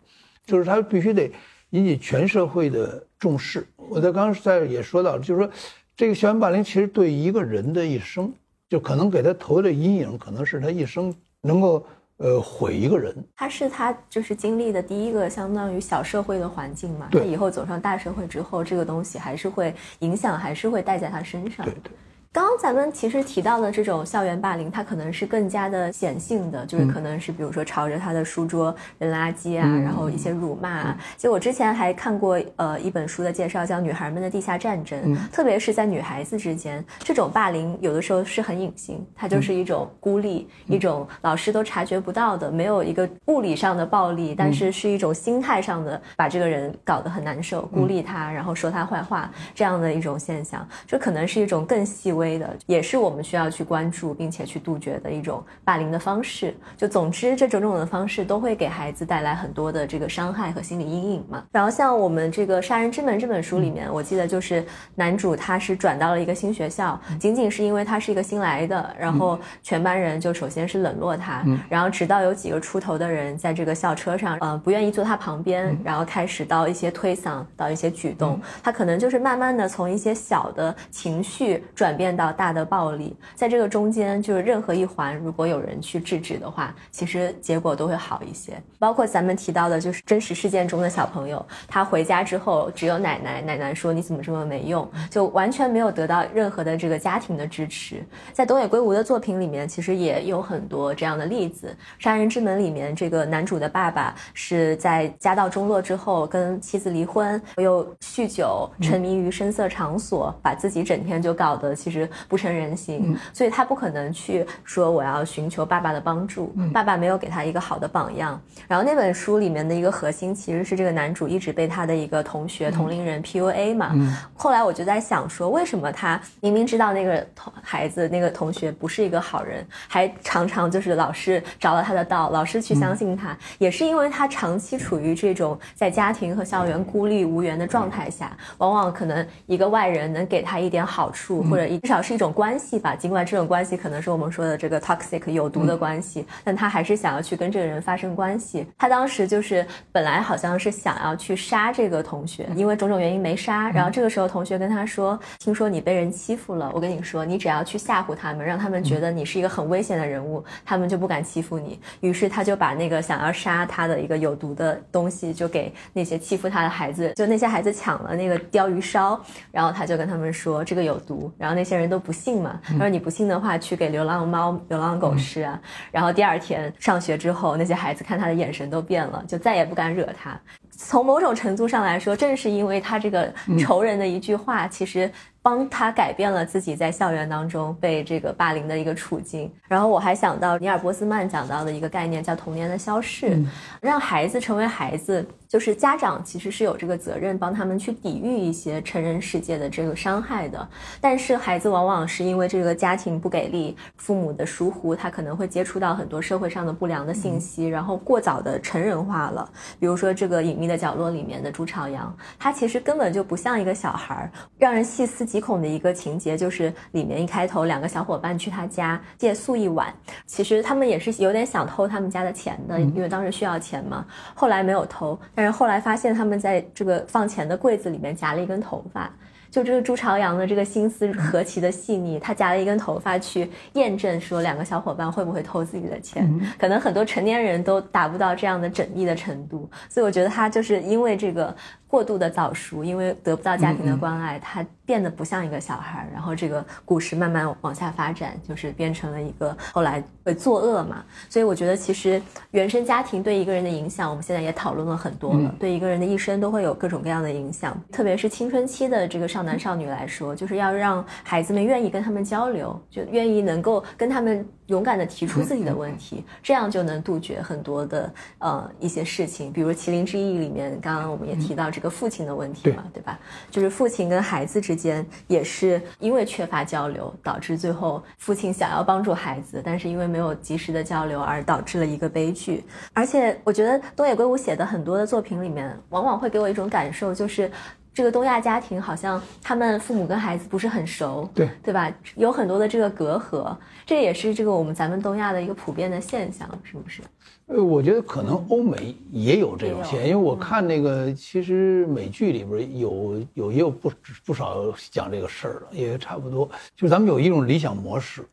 就是他必须得引起全社会的重视。我在刚才也说到，就是说，这个校园霸凌其实对一个人的一生，就可能给他投的阴影，可能是他一生能够呃毁一个人。他是他就是经历的第一个相当于小社会的环境嘛，对他以后走上大社会之后，这个东西还是会影响，还是会带在他身上。对对。刚刚咱们其实提到的这种校园霸凌，它可能是更加的显性的，就是可能是比如说朝着他的书桌扔垃圾啊，嗯。然后一些辱骂啊。其实我之前还看过呃一本书的介绍，叫《女孩们的地下战争》，嗯。特别是在女孩子之间，这种霸凌有的时候是很隐形，它就是一种孤立，嗯一种老师都察觉不到的，没有一个物理上的暴力，但是是一种心态上的把这个人搞得很难受，孤立他，然后说他坏话这样的一种现象，就可能是一种更细微的，也是我们需要去关注并且去杜绝的一种霸凌的方式。就总之，这种种的方式都会给孩子带来很多的这个伤害和心理阴影嘛。然后像我们这个《杀人之门》这本书里面，我记得就是男主他是转到了一个新学校，仅仅是因为他是一个新来的，然后全班人就首先是冷落他，然后直到有几个出头的人在这个校车上，呃，不愿意坐他旁边，然后开始到一些推搡，到一些举动，他可能就是慢慢的从一些小的情绪转变到大的暴力，在这个中间，就是任何一环如果有人去制止的话，其实结果都会好一些。包括咱们提到的，就是真实事件中的小朋友，他回家之后只有奶奶，奶奶说你怎么这么没用，就完全没有得到任何的这个家庭的支持。在东野圭吾的作品里面，其实也有很多这样的例子。《杀人之门》里面，这个男主的爸爸是在家道中落之后跟妻子离婚，又酗酒，沉迷于声色场所，把自己整天就搞得其实不成人形，所以他不可能去说我要寻求爸爸的帮助，爸爸没有给他一个好的榜样。然后那本书里面的一个核心其实是这个男主一直被他的一个同学、同龄人 PUA 嘛。后来我就在想说，为什么他明明知道那个同孩子、那个同学不是一个好人，还常常就是老是着了他的道，老是去相信他，也是因为他长期处于这种在家庭和校园孤立无援的状态下，往往可能一个外人能给他一点好处，或者至少是一种关系吧。尽管这种关系可能是我们说的这个 toxic 有毒的关系，但他还是想要去跟这个人发生关系。他当时就是本来好像是想要去杀这个同学，因为种种原因没杀。然后这个时候同学跟他说：“听说你被人欺负了，我跟你说，你只要去吓唬他们，让他们觉得你是一个很危险的人物，他们就不敢欺负你。”于是他就把那个想要杀他的一个有毒的东西，就给那些欺负他的孩子，就那些孩子抢了那个鲷鱼烧，然后他就跟他们说这个有毒，然后那些人都不信嘛，他说你不信的话，去给流浪猫、流浪狗吃啊。然后第二天上学之后，那些孩子看他的眼神都变了，就再也不敢惹他。从某种程度上来说，正是因为他这个仇人的一句话，其实帮他改变了自己在校园当中被这个霸凌的一个处境。然后我还想到尼尔波斯曼讲到的一个概念，叫童年的消逝，让孩子成为孩子。就是家长其实是有这个责任帮他们去抵御一些成人世界的这个伤害的，但是孩子往往是因为这个家庭不给力、父母的疏忽，他可能会接触到很多社会上的不良的信息，然后过早的成人化了。比如说这个隐秘的角落里面的朱朝阳，他其实根本就不像一个小孩儿。让人细思极恐的一个情节就是里面一开头两个小伙伴去他家借宿一晚，其实他们也是有点想偷他们家的钱的，因为当时需要钱嘛。后来没有偷。但是后来发现他们在这个放钱的柜子里面夹了一根头发，就这个朱朝阳的这个心思何其的细腻，他夹了一根头发去验证说两个小伙伴会不会偷自己的钱，可能很多成年人都达不到这样的缜密的程度，所以我觉得他就是因为这个过度的早熟，因为得不到家庭的关爱，他变得不像一个小孩，然后这个故事慢慢往下发展，就是变成了一个后来会作恶嘛，所以我觉得其实原生家庭对一个人的影响，我们现在也讨论了很多了，对一个人的一生都会有各种各样的影响，特别是青春期的这个少男少女来说，就是要让孩子们愿意跟他们交流，就愿意能够跟他们勇敢的提出自己的问题，这样就能杜绝很多的呃一些事情，比如《麒麟之翼》里面，刚刚我们也提到这个父亲的问题嘛，对吧？就是父亲跟孩子之间也是因为缺乏交流，导致最后父亲想要帮助孩子，但是因为没有及时的交流而导致了一个悲剧。而且我觉得东野圭吾写的很多的作品里面，往往会给我一种感受，就是。这个东亚家庭好像他们父母跟孩子不是很熟，对对吧？有很多的这个隔阂，这也是这个我们咱们东亚的一个普遍的现象，是不是？呃，我觉得可能欧美也有这种现象，因为我看那个其实美剧里边有有也有不不少讲这个事儿的，也差不多。就是咱们有一种理想模式，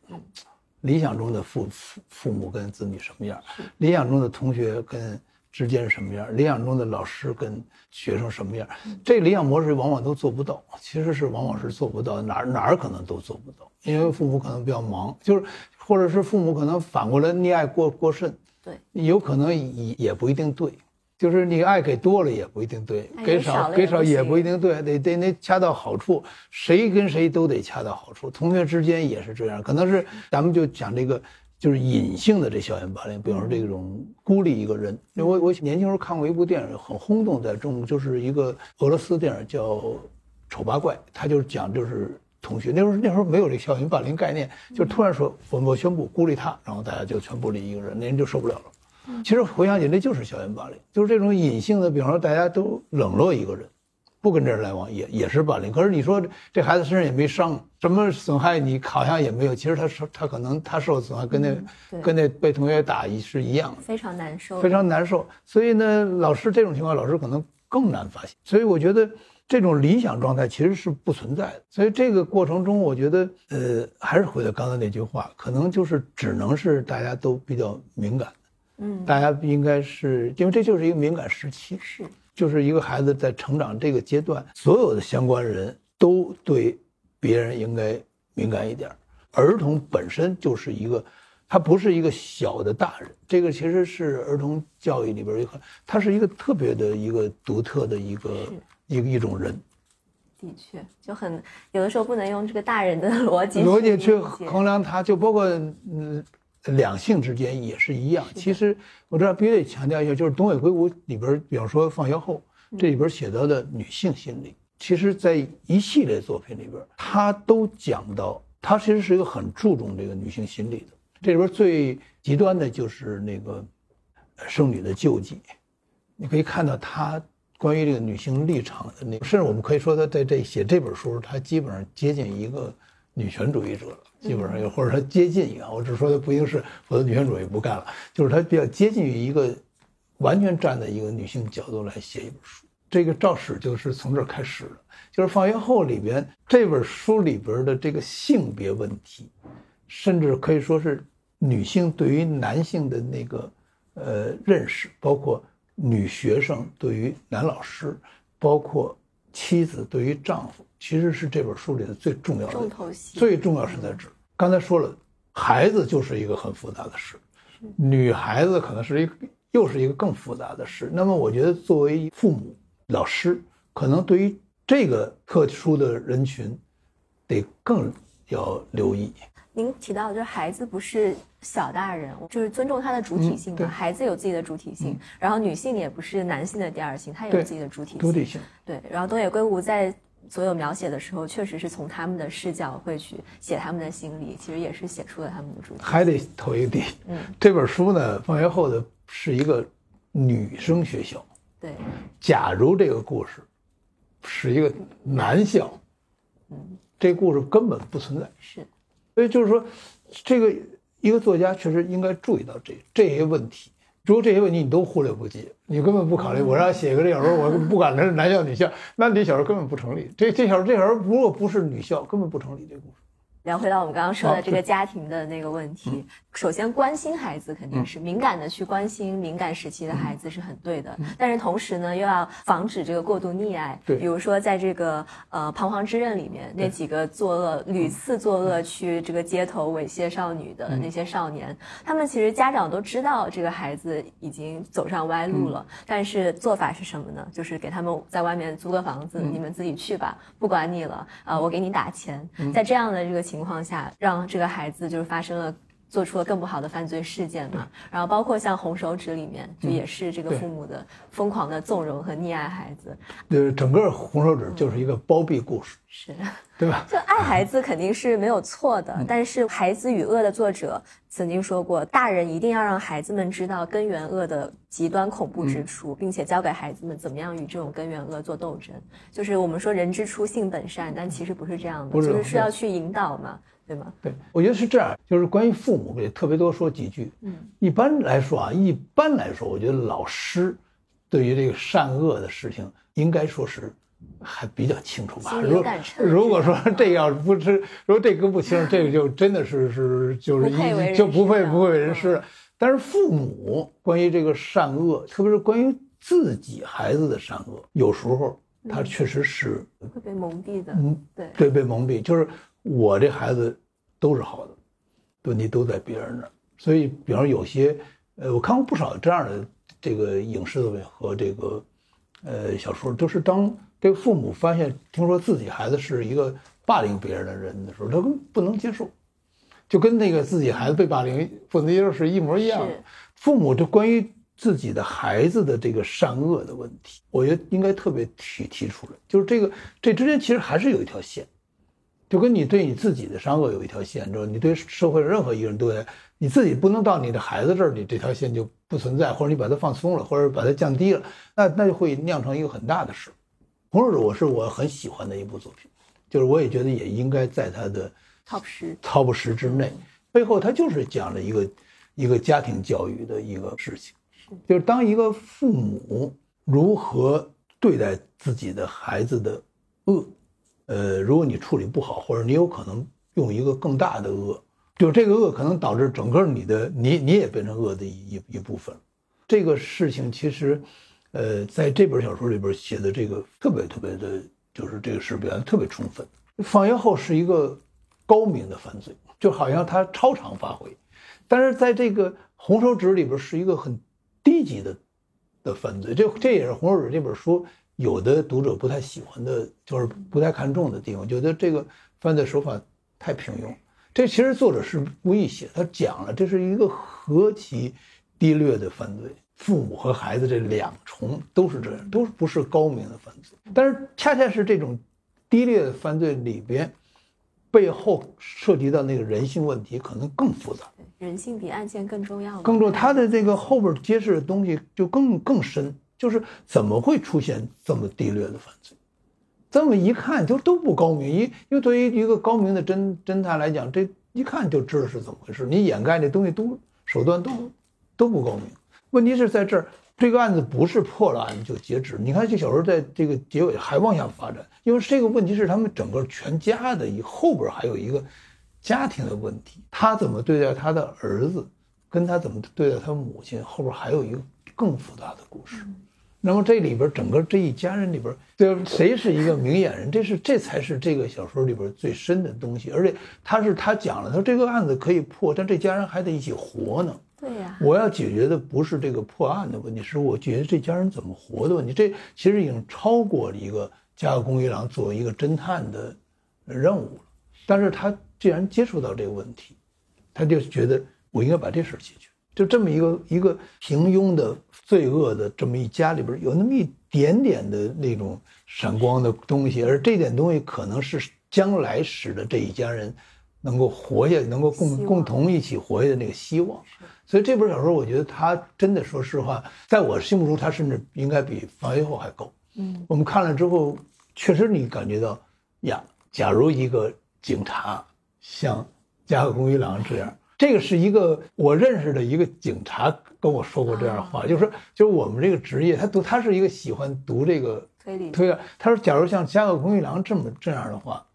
理想中的父父父母跟子女什么样，理想中的同学跟之间是什么样，理想中的老师跟学生什么样，这个理想模式往往都做不到，其实是往往是做不到，哪儿哪儿可能都做不到，因为父母可能比较忙，就是或者是父母可能反过来溺爱过过甚。对，有可能也也不一定对，就是你爱给多了也不一定对，给少给少也不一定对，得得那恰到好处，谁跟谁都得恰到好处，同学之间也是这样，可能是咱们就讲这个就是隐性的这校园霸凌，比方说这种孤立一个人，我我年轻时候看过一部电影很轰动，在中国就是一个俄罗斯电影叫《丑八怪》，他就是讲就是同学那时候那时候没有这校园霸凌概念，就突然说我我宣布孤立他，然后大家就全部立一个人，那人就受不了了。其实回想起来，就是校园霸凌，就是这种隐性的，比方说大家都冷落一个人，不跟这人来往，也也是霸凌。可是你说这孩子身上也没伤，什么损害你好像也没有。其实他受他可能他受损害跟那跟那被同学打一是一样的，非常难受，非常难受。所以呢，老师这种情况，老师可能更难发现。所以我觉得这种理想状态其实是不存在的。所以这个过程中，我觉得呃，还是回到刚才那句话，可能就是只能是大家都比较敏感。嗯，大家应该是因为这就是一个敏感时期，是，就是一个孩子在成长这个阶段，所有的相关人都对别人应该敏感一点。儿童本身就是一个，他不是一个小的大人，这个其实是儿童教育里边一个，他是一个特别的一个独特的一个一个一种人。的确，就很有的时候不能用这个大人的 *laughs* 逻辑逻辑去衡量他，就包括嗯。两性之间也是一样。其实我这必须得强调一下，就是东野圭吾里边，比方说《放学后》，这里边写到的女性心理，其实在一系列作品里边，他都讲到，他其实是一个很注重这个女性心理的。这里边最极端的就是那个圣女的救济，你可以看到他关于这个女性立场的那，甚至我们可以说他在这写这本书，他基本上接近一个女权主义者了。基本上有，或者他接近一个，我只说他不一定是，否则女权主义不干了。就是他比较接近于一个完全站在一个女性角度来写一本书。这个赵史就是从这儿开始的，就是放学后里边这本书里边的这个性别问题，甚至可以说是女性对于男性的那个呃认识，包括女学生对于男老师，包括妻子对于丈夫，其实是这本书里的最重要的重头戏。最重要是在这儿。刚才说了，孩子就是一个很复杂的事，女孩子可能是一个又是一个更复杂的事。那么，我觉得作为父母、老师，可能对于这个特殊的人群，得更要留意。您提到就是孩子不是小大人，就是尊重他的主体性嘛。孩子有自己的主体性，然后女性也不是男性的第二性，她有自己的主体性。主体性。对，然后东野圭吾在。所有描写的时候，确实是从他们的视角会去写他们的心理，其实也是写出了他们的主题。还得投一个地，嗯，这本书呢，放学后的是一个女生学校。对，假如这个故事是一个男校，嗯，这故事根本不存在。是，所以就是说，这个一个作家确实应该注意到这这些问题。如果这些问题你都忽略不计，你根本不考虑，我让写个这小说，我不管它是男校女校，那这小说根本不成立。这这小说这小说如果不是女校，根本不成立这故事。聊回到我们刚刚说的这个家庭的那个问题，首先关心孩子肯定是敏感的去关心敏感时期的孩子是很对的，但是同时呢又要防止这个过度溺爱。对，比如说在这个呃《彷徨之刃》里面那几个作恶屡次作恶去这个街头猥亵少女的那些少年，他们其实家长都知道这个孩子已经走上歪路了，但是做法是什么呢？就是给他们在外面租个房子，你们自己去吧，不管你了啊，我给你打钱，在这样的这个情。情况下，让这个孩子就是发生了做出了更不好的犯罪事件嘛。然后包括像《红手指》里面，就也是这个父母的疯狂的纵容和溺爱孩子，呃，整个红手指就是一个包庇故事，是。对吧？就爱孩子肯定是没有错的，嗯但是《孩子与恶》的作者曾经说过，大人一定要让孩子们知道根源恶的极端恐怖之处，嗯并且教给孩子们怎么样与这种根源恶做斗争。就是我们说人之初性本善，但其实不是这样的，就是是要去引导嘛，对吗？对，我觉得是这样，就是关于父母也特别多说几句。嗯，一般来说啊，一般来说，我觉得老师对于这个善恶的事情，应该说是还比较清楚吧。如如果说这要是不是，如果这个不清楚，这个就真的是是就是一就不配不配为人师。但是父母关于这个善恶，特别是关于自己孩子的善恶，有时候他确实是会被蒙蔽的，嗯对，对，被蒙蔽，就是我这孩子都是好的，问题都在别人那儿。所以，比方说有些，呃，我看过不少这样的这个影视作品和这个，呃，小说，就是当这个父母发现听说自己孩子是一个霸凌别人的人的时候，他不能接受，就跟那个自己孩子被霸凌不能接受是一模一样的。父母就关于自己的孩子的这个善恶的问题，我觉得应该特别提提出来，就是这个这之间其实还是有一条线，就跟你对你自己的伤恶有一条线，就是你对社会上任何一个人都在，你自己不能到你的孩子这儿，你这条线就不存在，或者你把它放松了，或者把它降低了，那那就会酿成一个很大的事。《红手指》我是我很喜欢的一部作品，就是我也觉得也应该在它的 *laughs* top 十，top 十之内，背后它就是讲了一个一个家庭教育的一个事情，就是当一个父母如何对待自己的孩子的恶，呃，如果你处理不好，或者你有可能用一个更大的恶，就这个恶可能导致整个你的你你也变成恶的一一一部分。这个事情其实，呃，在这本小说里边写的这个特别特别的，就是这个事表现特别充分。放映后是一个高明的犯罪，就好像他超常发挥，但是在这个红手指里边是一个很低级的的犯罪。这这也是红手指这本书有的读者不太喜欢的，就是不太看重的地方，觉得这个犯罪手法太平庸。这其实作者是故意写，他讲了这是一个何其低劣的犯罪，父母和孩子这两重都是这样，都不是高明的犯罪。但是恰恰是这种低劣的犯罪里边，背后涉及到那个人性问题，可能更复杂。人性比案件更重要，更重，他的这个后边揭示的东西就更更深，就是怎么会出现这么低劣的犯罪？这么一看就都不高明，因因为对于一个高明的侦侦探来讲，这一看就知道是怎么回事。你掩盖这东西都手段都都不高明。问题是在这儿，这个案子不是破了案就截止。你看这小说在这个结尾还往下发展，因为这个问题是他们整个全家的以后边还有一个家庭的问题，他怎么对待他的儿子，跟他怎么对待他母亲，后边还有一个更复杂的故事。那么这里边整个这一家人里边，对谁是一个明眼人，这是这才是这个小说里边最深的东西。而且他是他讲了，他说这个案子可以破，但这家人还得一起活呢。对呀、我要解决的不是这个破案的问题，是我解决这家人怎么活的问题。这其实已经超过了一个加贺恭一郎作为一个侦探的任务了。但是他既然接触到这个问题，他就觉得我应该把这事儿解决。就这么一个一个平庸的罪恶的这么一家里边，有那么一点点的那种闪光的东西，而这点东西可能是将来使得这一家人能够活下去，能够共共同一起活下的那个希望。所以这本小说，我觉得它真的，说实话，在我心目中，它甚至应该比《放学后》还高。嗯，我们看了之后，确实你感觉到呀，假如一个警察像加贺恭一郎这样，这个是一个我认识的一个警察跟我说过这样的话，就是说，就是我们这个职业，他读他是一个喜欢读这个推理推啊，他说，假如像加贺恭一郎这么这样的话，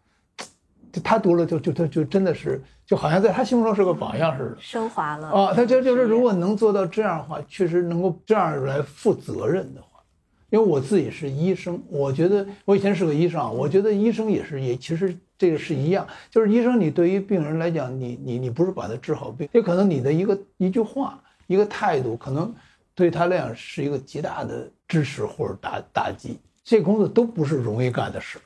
就他读了就就他就真的是就好像在他心目中是个榜样似的。升华了啊，他就就是如果能做到这样的话，确实能够这样来负责任的话，因为我自己是医生，我觉得我以前是个医生啊，我觉得医生也是也其实这个是一样，就是医生你对于病人来讲，你你你不是把他治好病，也可能你的一个一句话一个态度，可能对他来讲是一个极大的支持或者打打击，这工作都不是容易干的事，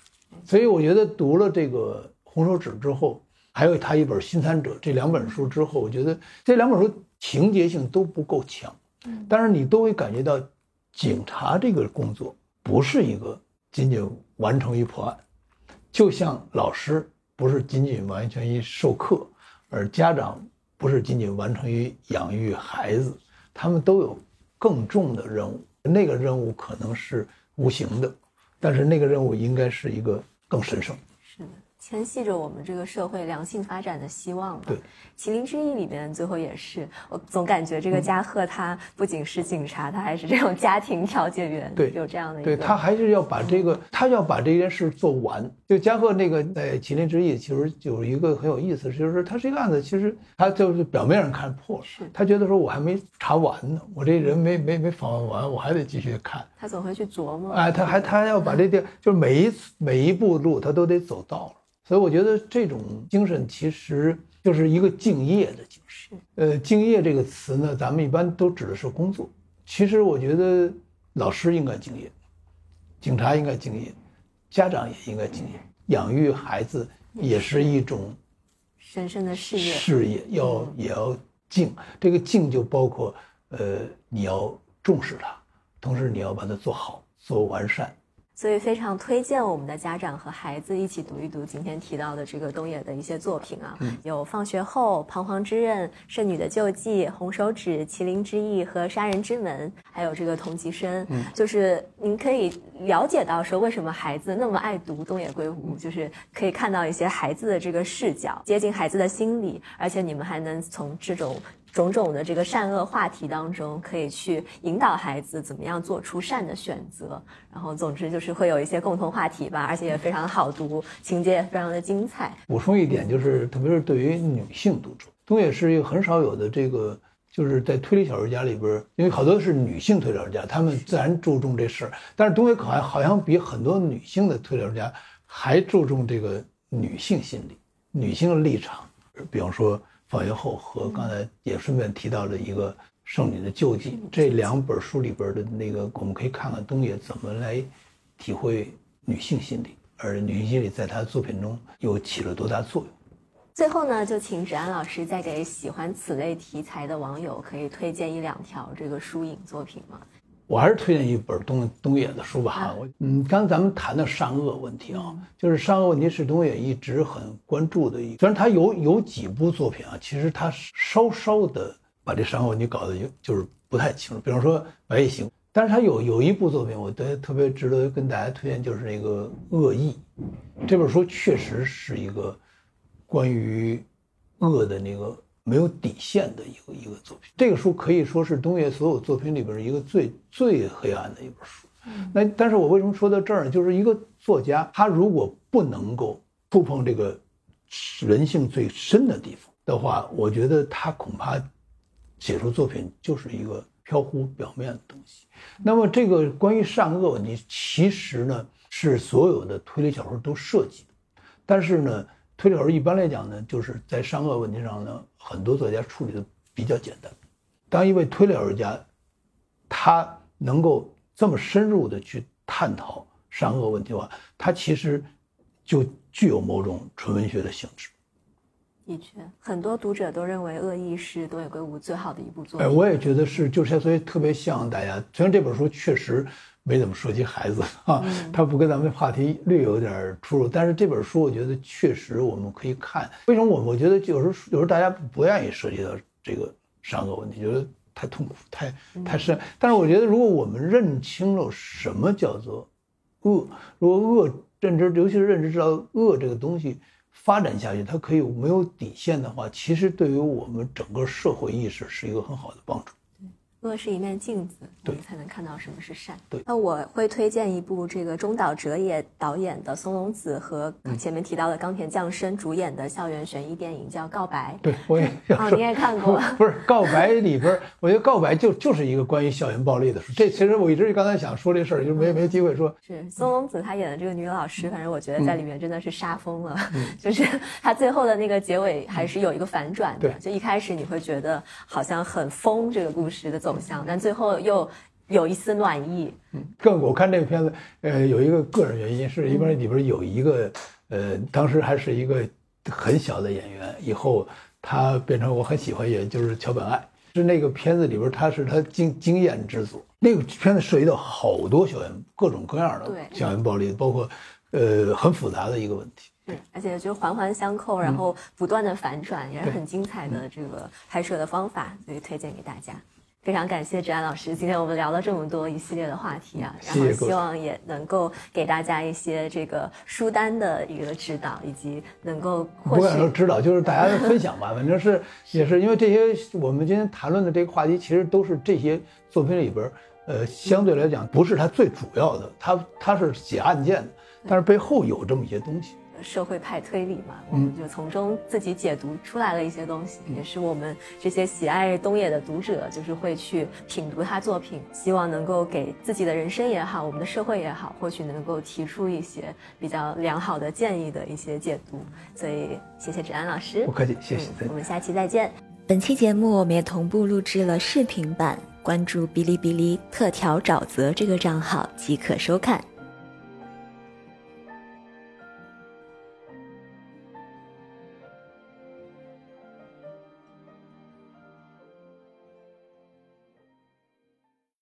所以我觉得读了这个红手指之后，还有他一本《新参者》这两本书之后，我觉得这两本书情节性都不够强，但是你都会感觉到，警察这个工作不是一个仅仅完成于破案，就像老师不是仅仅完全于授课，而家长不是仅仅完成于养育孩子，他们都有更重的任务，那个任务可能是无形的，但是那个任务应该是一个更神圣。牵系着我们这个社会良性发展的希望对，《麒麟之翼》里面最后也是，我总感觉这个加贺他不仅是警察，他还是这种家庭调解员，对有这样的一对，他还是要把这个，他要把这件事做完。就加贺那个在《麒麟之翼》，其实有一个很有意思，就是他这个案子其实他就是表面上看破了，他觉得说我还没查完呢，我这人没没没访问完，我还得继续看。他总会去琢磨。哎，他还他要把这地，就是每一次每一步路他都得走到了。所以我觉得这种精神其实就是一个敬业的精神。呃，敬业这个词呢，咱们一般都指的是工作。其实我觉得老师应该敬业，警察应该敬业，家长也应该敬业。养育孩子也是一种神圣的事业，事业，要也要敬。这个敬就包括，呃，你要重视它，同时你要把它做好，做完善。所以非常推荐我们的家长和孩子一起读一读今天提到的这个东野的一些作品啊，有《放学后》《彷徨之刃》《圣女的救济》《红手指》《麒麟之翼》和《杀人之门》，还有这个同级生，就是您可以了解到说为什么孩子那么爱读东野圭吾，就是可以看到一些孩子的这个视角，接近孩子的心理，而且你们还能从这种。种种的这个善恶话题当中，可以去引导孩子怎么样做出善的选择。然后，总之就是会有一些共同话题吧，而且也非常好读，情节也非常的精彩。补充一点，就是特别是对于女性读者，东野是一个很少有的这个，就是在推理小说家里边，因为好多是女性推理小说家，他们自然注重这事儿。但是东野可还好像比很多女性的推理小说家还注重这个女性心理、女性的立场，比方说。放学后和刚才也顺便提到了一个圣女的救济，这两本书里边的那个，我们可以看看东野怎么来体会女性心理，而女性心理在他的作品中又起了多大作用。最后呢，就请芷安老师再给喜欢此类题材的网友可以推荐一两条这个书影作品吗？我还是推荐一本东东野的书吧。我嗯，刚才咱们谈的善恶问题啊，就是善恶问题是东野一直很关注的一。虽然他有有几部作品啊，其实他稍稍的把这善恶问题搞得就就是不太清楚。比方说《白夜行》，但是他有有一部作品，我觉得特别值得跟大家推荐，就是那个《恶意》。这本书确实是一个关于恶的那个。没有底线的一个一个作品，这个书可以说是东野所有作品里边一个最最黑暗的一本书。那但是我为什么说到这儿呢？就是一个作家，他如果不能够触碰这个人性最深的地方的话，我觉得他恐怕写出作品就是一个飘忽表面的东西。那么这个关于善恶问题，其实呢是所有的推理小说都涉及的，但是呢。推理小说一般来讲呢，就是在善恶问题上呢，很多作家处理的比较简单。当一位推理小说家，他能够这么深入的去探讨善恶问题的话，他其实就具有某种纯文学的性质。的确，很多读者都认为《恶意》是东野圭吾最好的一部作品。哎，我也觉得是，就是所以特别像大家。虽然这本书确实。没怎么涉及孩子啊，他不跟咱们的话题略有点出入，但是这本书我觉得确实我们可以看。为什么我我觉得有时候有时候大家不愿意涉及到这个善恶问题，觉得太痛苦、太太深。但是我觉得如果我们认清了什么叫做恶，如果恶认知，尤其是认知知道恶这个东西发展下去，它可以没有底线的话，其实对于我们整个社会意识是一个很好的帮助。恶是一面镜子，我们才能看到什么是善。对，那我会推荐一部这个中岛哲也导演的松隆子和前面提到的冈田将生主演的校园悬疑电影，叫《告白》。对，我也哦，你也看过？*laughs* 不是《告白》里边，我觉得《告白》就就是一个关于校园暴力的书。这其实我一直刚才想说这事儿，就没没机会说。是松隆子她演的这个女老师，反正我觉得在里面真的是杀疯了。*laughs* 就是她最后的那个结尾还是有一个反转的，就一开始你会觉得好像很疯这个故事的走。但最后又有一丝暖意。嗯，更我看这个片子，呃，有一个个人原因，是因为里边有一个，呃，当时还是一个很小的演员，以后他变成我很喜欢演员，就是桥本爱。是那个片子里边，他是他经经验之作。那个片子涉及到好多校园各种各样的对校园暴力，包括呃很复杂的一个问题。对，而且就环环相扣，然后不断的反转，也是很精彩的这个拍摄的方法，所以推荐给大家。非常感谢志安老师，今天我们聊了这么多一系列的话题啊，然后希望也能够给大家一些这个书单的一个指导，以及能够不敢说指导，就是大家的分享吧。反正是 *laughs* 也是因为这些我们今天谈论的这个话题，其实都是这些作品里边，呃，相对来讲不是它最主要的，它它是写案件的，但是背后有这么一些东西。社会派推理嘛，嗯我们就从中自己解读出来了一些东西，也是我们这些喜爱东野的读者，就是会去品读他作品，希望能够给自己的人生也好，我们的社会也好，或许能够提出一些比较良好的建议的一些解读。所以谢谢芷安老师不，客气，谢谢。嗯我们下期再见。本期节目我们也同步录制了视频版，关注哔哩哔哩特调沼泽这个账号即可收看。